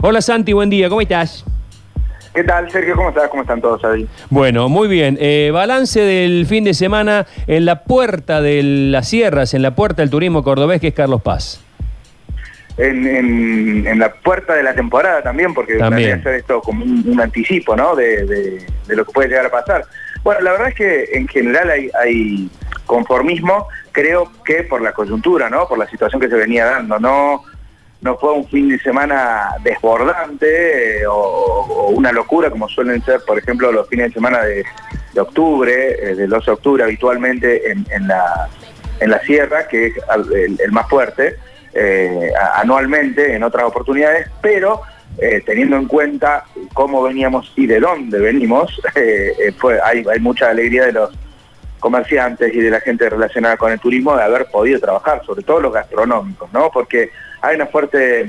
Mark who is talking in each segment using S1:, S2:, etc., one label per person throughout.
S1: Hola Santi, buen día, ¿cómo estás?
S2: ¿Qué tal, Sergio? ¿Cómo estás? ¿Cómo están todos ahí?
S1: Bueno, muy bien. Eh, balance del fin de semana en la puerta de las sierras, en la puerta del turismo cordobés, que es Carlos Paz.
S2: En, en, la puerta de la temporada también, porque también hacer esto como un, anticipo, ¿no? De, de, lo que puede llegar a pasar. Bueno, la verdad es que en general hay, hay conformismo, creo que por la coyuntura, ¿no? Por la situación que se venía dando, no no fue un fin de semana desbordante eh, o, una locura como suelen ser, por ejemplo, los fines de semana de, octubre, eh, del 12 de octubre habitualmente en, la, en la sierra, que es el, más fuerte, eh, anualmente en otras oportunidades, pero teniendo en cuenta cómo veníamos y de dónde venimos, hay, hay mucha alegría de los comerciantes y de la gente relacionada con el turismo de haber podido trabajar, sobre todo los gastronómicos, ¿no? Porque hay una fuerte,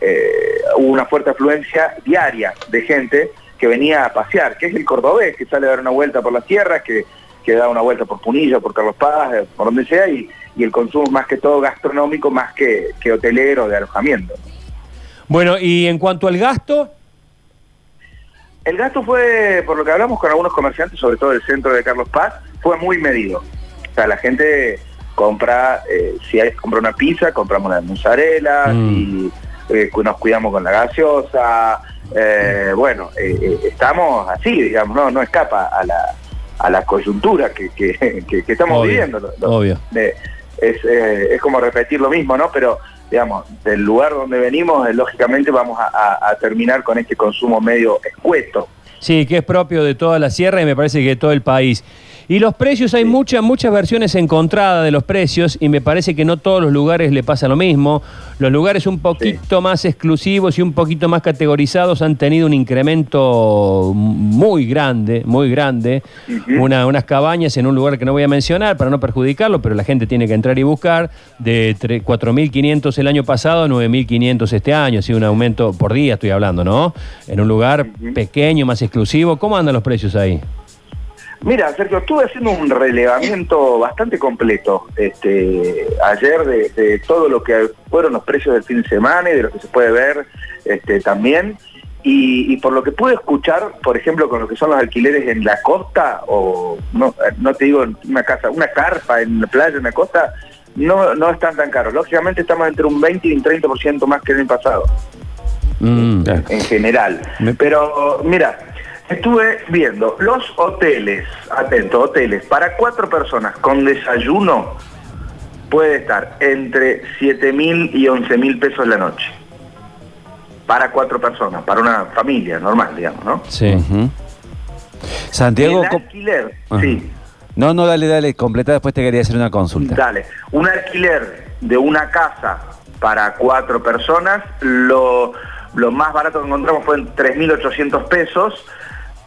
S2: eh, una fuerte afluencia diaria de gente que venía a pasear, que es el cordobés, que sale a dar una vuelta por las tierras, que, que da una vuelta por Punilla, por Carlos Paz, eh, por donde sea, y, y el consumo más que todo gastronómico, más que, que hotelero, de alojamiento.
S1: Bueno, y en cuanto al gasto...
S2: El gasto fue, por lo que hablamos con algunos comerciantes, sobre todo del centro de Carlos Paz, fue muy medido. O sea, la gente compra, eh, si hay que comprar una pizza, compramos una mozzarella, mm. y eh, nos cuidamos con la gaseosa, eh, bueno, estamos así, digamos, no, no escapa a la, a la coyuntura que, que, estamos viviendo.
S1: obvio.
S2: es, es como repetir lo mismo, ¿no? Pero digamos, del lugar donde venimos, lógicamente vamos a, terminar con este consumo medio escueto.
S1: Sí, que es propio de toda la sierra y me parece que de todo el país. Y los precios, hay muchas, muchas versiones encontradas de los precios y me parece que no todos los lugares le pasa lo mismo. Los lugares un poquito más exclusivos y un poquito más categorizados han tenido un incremento muy grande, muy grande. unas cabañas en un lugar que no voy a mencionar para no perjudicarlo, pero la gente tiene que entrar y buscar, de 4.500 el año pasado a 9.500 este año, así un aumento por día estoy hablando, ¿no? En un lugar pequeño, más exclusivo. ¿Cómo andan los precios ahí?
S2: Mira, Sergio, estuve haciendo un relevamiento bastante completo este, ayer de, todo lo que fueron los precios del fin de semana y de lo que se puede ver este, también. Y, por lo que pude escuchar, por ejemplo, con lo que son los alquileres en la costa, o no, no te digo una casa, una carpa en la playa, en la costa, no, no están tan caros. Lógicamente estamos entre un 20 y un 30% más que el año pasado. Mm, en general. Pero mira, Estuve viendo los hoteles, atento, hoteles, para cuatro personas con desayuno puede estar entre 7 mil y 11 mil pesos la noche. Para cuatro personas, para una familia normal, digamos, ¿no?
S1: Sí.
S2: Santiago... El alquiler, sí.
S1: No, no, dale, dale, completa, después te quería hacer una consulta.
S2: Dale, un alquiler de una casa para cuatro personas, lo, lo más barato que encontramos fue en 3.800 pesos,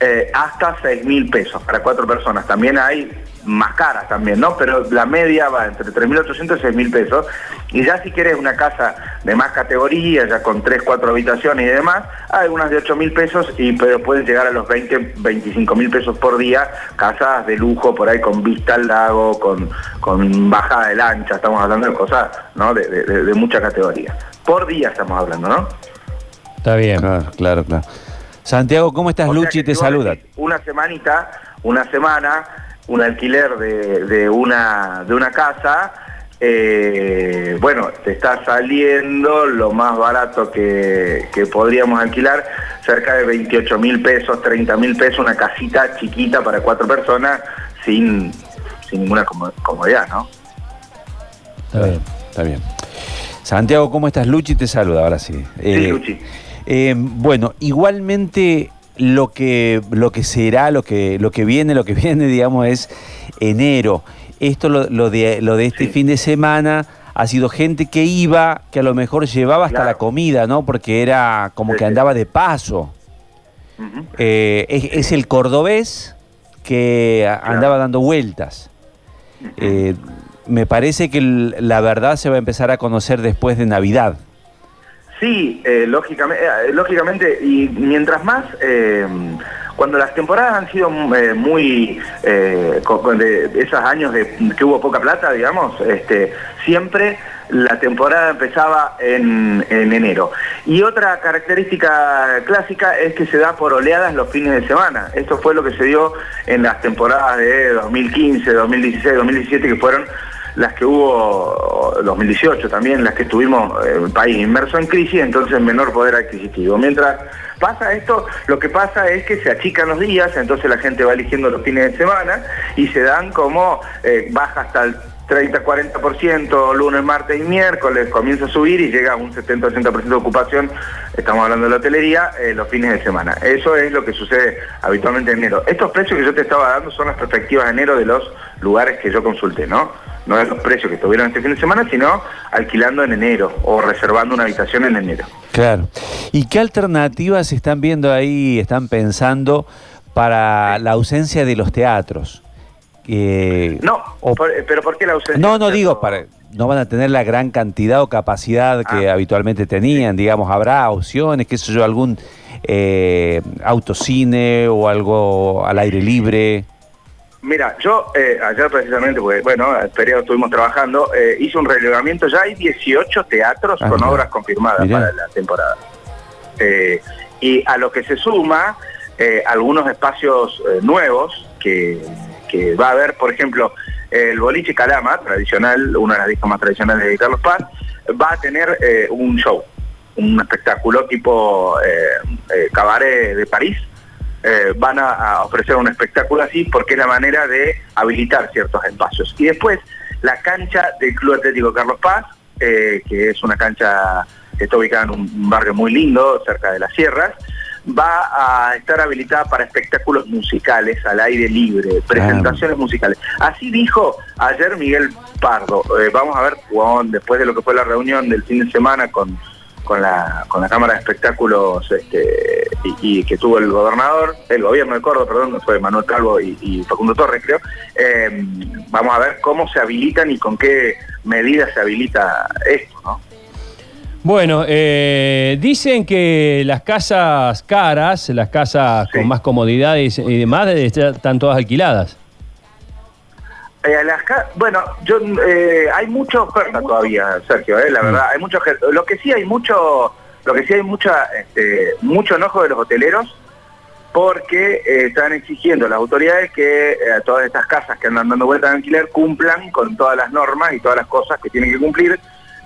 S2: eh, hasta 6 mil pesos para cuatro personas. También hay más caras también, ¿no? Pero la media va entre 3.800 y 6 mil pesos. Y ya si quieres una casa de más categoría, ya con 3, 4 habitaciones y demás, hay unas de 8 mil pesos y pero pueden llegar a los 20, 25 mil pesos por día, casas de lujo por ahí con vista al lago, con, con bajada de lancha, estamos hablando de cosas, ¿no? De, de mucha categoría. Por día estamos hablando, ¿no?
S1: Está bien. Claro, claro, claro. Santiago, ¿cómo estás? Luchi te saluda.
S2: Una semanita, una semana, un alquiler de, una, de una casa, eh, bueno, te está saliendo lo más barato que, podríamos alquilar, cerca de 28 mil pesos, 30 mil pesos, una casita chiquita para cuatro personas, sin, ninguna comodidad, ¿no?
S1: Está bien, está bien. Santiago, ¿cómo estás? Luchi te saluda, ahora sí.
S2: sí, eh, Luchi.
S1: Eh, bueno, igualmente lo que, lo que será, lo que, lo que viene, lo que viene, digamos, es enero. Esto, lo, de, lo de este fin de semana, ha sido gente que iba, que a lo mejor llevaba hasta la comida, ¿no? Porque era como que andaba de paso. Eh, es, el cordobés que andaba dando vueltas. Eh, me parece que la verdad se va a empezar a conocer después de Navidad.
S2: Sí, eh, lógicamente, eh, lógicamente, y mientras más, eh, cuando las temporadas han sido muy, de esos años de, que hubo poca plata, digamos, este, siempre la temporada empezaba en, enero. Y otra característica clásica es que se da por oleadas los fines de semana. Esto fue lo que se dio en las temporadas de 2015, 2016, 2017, que fueron las que hubo 2018 también, las que estuvimos en eh, país inmerso en crisis, entonces menor poder adquisitivo. Mientras pasa esto, lo que pasa es que se achican los días, entonces la gente va eligiendo los fines de semana y se dan como eh, baja hasta el 30-40% lunes, martes y miércoles, comienza a subir y llega a un 70-80% de ocupación, estamos hablando de la hotelería, eh, los fines de semana. Eso es lo que sucede habitualmente en enero. Estos precios que yo te estaba dando son las perspectivas de enero de los lugares que yo consulté, ¿no? No es los precios que estuvieron este fin de semana, sino alquilando en enero o reservando una habitación en enero.
S3: Claro. ¿Y qué alternativas están viendo ahí, están pensando para la ausencia de los teatros?
S2: No, pero ¿por qué la ausencia?
S3: No, no digo, para, no van a tener la gran cantidad o capacidad que ah. habitualmente tenían, digamos, habrá opciones, qué sé yo, algún eh, autocine o algo al aire libre.
S2: Mira, yo eh, ayer precisamente, pues bueno, el periodo estuvimos trabajando, eh, hice un relevamiento, ya hay 18 teatros ah, con obras confirmadas para la temporada. y a lo que se suma algunos espacios nuevos que que va a haber, por ejemplo, el boliche Calama, tradicional, una de las discos más tradicionales de Carlos Paz, va a tener eh, un show, un espectáculo tipo eh, eh, cabaret de París. van a, ofrecer un espectáculo así porque es la manera de habilitar ciertos espacios. Y después, la cancha del Club Atlético Carlos Paz, que es una cancha que está ubicada en un barrio muy lindo, cerca de las sierras, va a estar habilitada para espectáculos musicales al aire libre, presentaciones musicales. Así dijo ayer Miguel Pardo. Eh, vamos a ver, después de lo que fue la reunión del fin de semana con, con, la, con la Cámara de Espectáculos este, y, que tuvo el gobernador, el gobierno de Córdoba, perdón, fue Manuel Calvo y, Facundo Torres, creo. Eh, vamos a ver cómo se habilitan y con qué medidas se habilita esto, ¿no?
S1: Bueno, eh, dicen que las casas caras, las casas con más comodidades y demás, están todas alquiladas.
S2: Eh, bueno, yo eh, hay mucha oferta todavía, Sergio, la mm. verdad, hay mucho lo que sí hay mucho, lo que sí hay mucha, este, mucho enojo de los hoteleros porque están exigiendo las autoridades que todas estas casas que andan dando vueltas en alquiler cumplan con todas las normas y todas las cosas que tienen que cumplir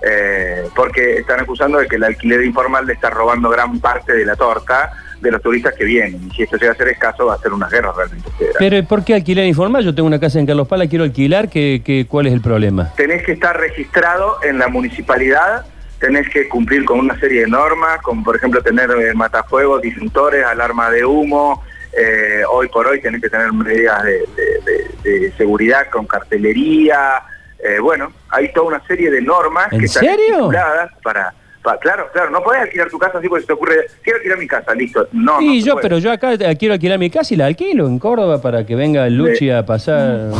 S2: eh, porque están acusando de que el alquiler informal le está robando gran parte de la torta de los turistas que vienen. Y si esto llega a ser escaso, va a ser una guerra realmente.
S1: Pero ¿por qué alquiler informal? Yo tengo una casa en Carlos Pala, quiero alquilar, ¿qué, cuál es el problema?
S2: Tenés que estar registrado en la municipalidad, tenés que cumplir con una serie de normas, como por ejemplo tener eh, matafuegos, disjuntores, alarma de humo, eh, hoy por hoy tenés que tener medidas de seguridad con cartelería, eh, bueno, hay toda una serie de normas que están estipuladas para, Claro, claro, no podés alquilar tu casa así porque se te ocurre, quiero alquilar mi casa, listo. No,
S1: sí, yo, pero yo acá quiero alquilar mi casa y la alquilo en Córdoba para que venga Luchi a pasar.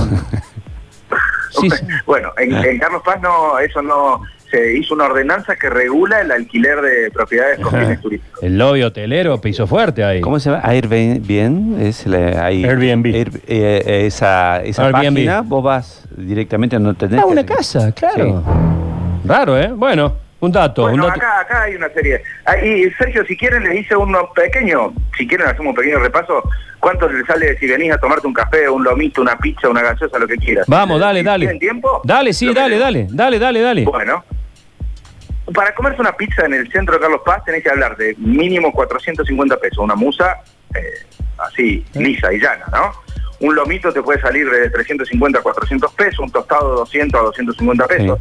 S2: sí, Bueno, en, en Carlos Paz no, eso no, se hizo una ordenanza que regula el alquiler de propiedades con fines turísticos.
S1: El lobby hotelero piso fuerte ahí.
S3: ¿Cómo se llama? Airbnb. Es
S1: Airbnb.
S3: Eh, esa esa página, vos vas directamente, no tenés...
S1: Ah, una casa, claro. Raro, ¿eh? Bueno. Un dato.
S2: Bueno, Acá, acá hay una serie. Ah, y Sergio, si quieren les hice uno pequeño, si quieren hacemos un pequeño repaso, ¿cuánto les sale si venís a tomarte un café, un lomito, una pizza, una gaseosa, lo que quieras?
S1: Vamos, dale, dale. ¿Tienen
S2: tiempo?
S1: Dale, sí, dale, dale, dale, dale, dale.
S2: Bueno, para comerse una pizza en el centro de Carlos Paz tenés que hablar de mínimo 450 pesos, una musa eh, así, lisa y llana, ¿no? Un lomito te puede salir de 350 a 400 pesos, un tostado de 200 a 250 pesos.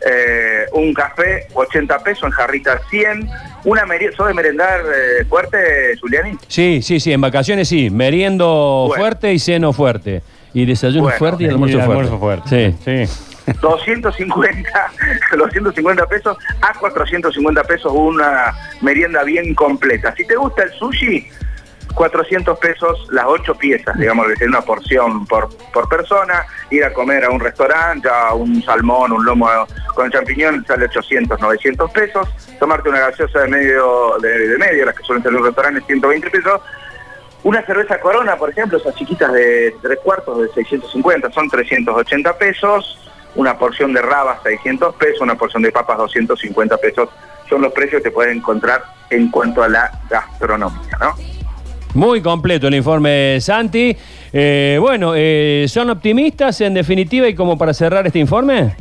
S2: Eh, un café 80 pesos, en jarrita 100. Una merienda, ¿sos de merendar eh, fuerte, Juliani?
S1: Sí, sí, sí, en vacaciones sí, meriendo fuerte y ceno fuerte. Y desayuno fuerte y almuerzo, fuerte. fuerte.
S2: Sí, sí. 250, 250 pesos a 450 pesos una merienda bien completa. Si te gusta el sushi, 400 pesos las ocho piezas, digamos, que una porción por, por persona, ir a comer a un restaurante, a un salmón, un lomo con champiñón, sale 800, 900 pesos, tomarte una gaseosa de medio, de, medio, las que suelen ser en un restaurante, 120 pesos, una cerveza corona, por ejemplo, esas chiquitas de tres cuartos de 650 son 380 pesos, una porción de rabas 600 pesos, una porción de papas 250 pesos, son los precios que pueden encontrar en cuanto a la gastronomía, ¿no?
S1: Muy completo el informe, Santi. Eh, bueno, eh, ¿son optimistas en definitiva y como para cerrar este informe?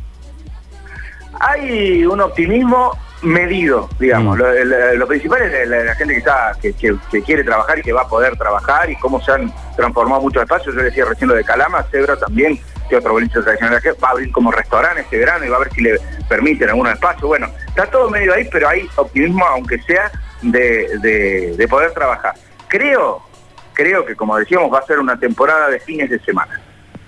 S2: Hay un optimismo medido, digamos. Mm. Lo, principal es la, gente que está que, quiere trabajar y que va a poder trabajar y cómo se han transformado muchos espacios. Yo decía recién lo de Calama, Cebra también, que otro boliche tradicional que va a abrir como restaurante este verano y va a ver si le permiten algunos espacios. Bueno, está todo medio ahí, pero hay optimismo, aunque sea de, de poder trabajar. Creo, creo que como decíamos va a ser una temporada de fines de semana,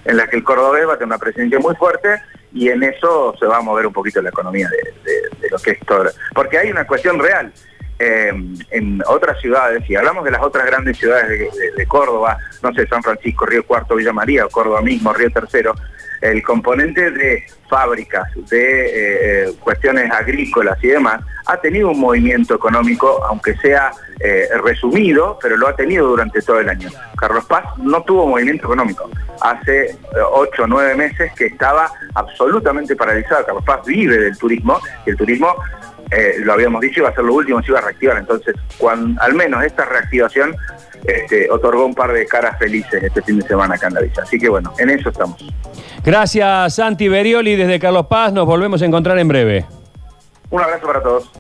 S2: en la que el cordobés va a tener una presencia muy fuerte y en eso se va a mover un poquito la economía de, lo que es todo. Porque hay una cuestión real. Eh, en otras ciudades, si hablamos de las otras grandes ciudades de, Córdoba, no sé, San Francisco, Río Cuarto, Villa María, Córdoba mismo, Río Tercero, el componente de fábricas, de eh, cuestiones agrícolas y demás, ha tenido un movimiento económico, aunque sea eh, resumido, pero lo ha tenido durante todo el año. Carlos Paz no tuvo movimiento económico. Hace eh, ocho o nueve meses que estaba absolutamente paralizado. Carlos Paz vive del turismo y el turismo lo habíamos dicho, iba a ser lo último, se iba a reactivar. Entonces, cuando, al menos esta reactivación este, otorgó un par de caras felices este fin de semana acá en la villa. Así que bueno, en eso estamos.
S1: Gracias, Santi Berioli, desde Carlos Paz. Nos volvemos a encontrar en breve.
S2: Un abrazo para todos.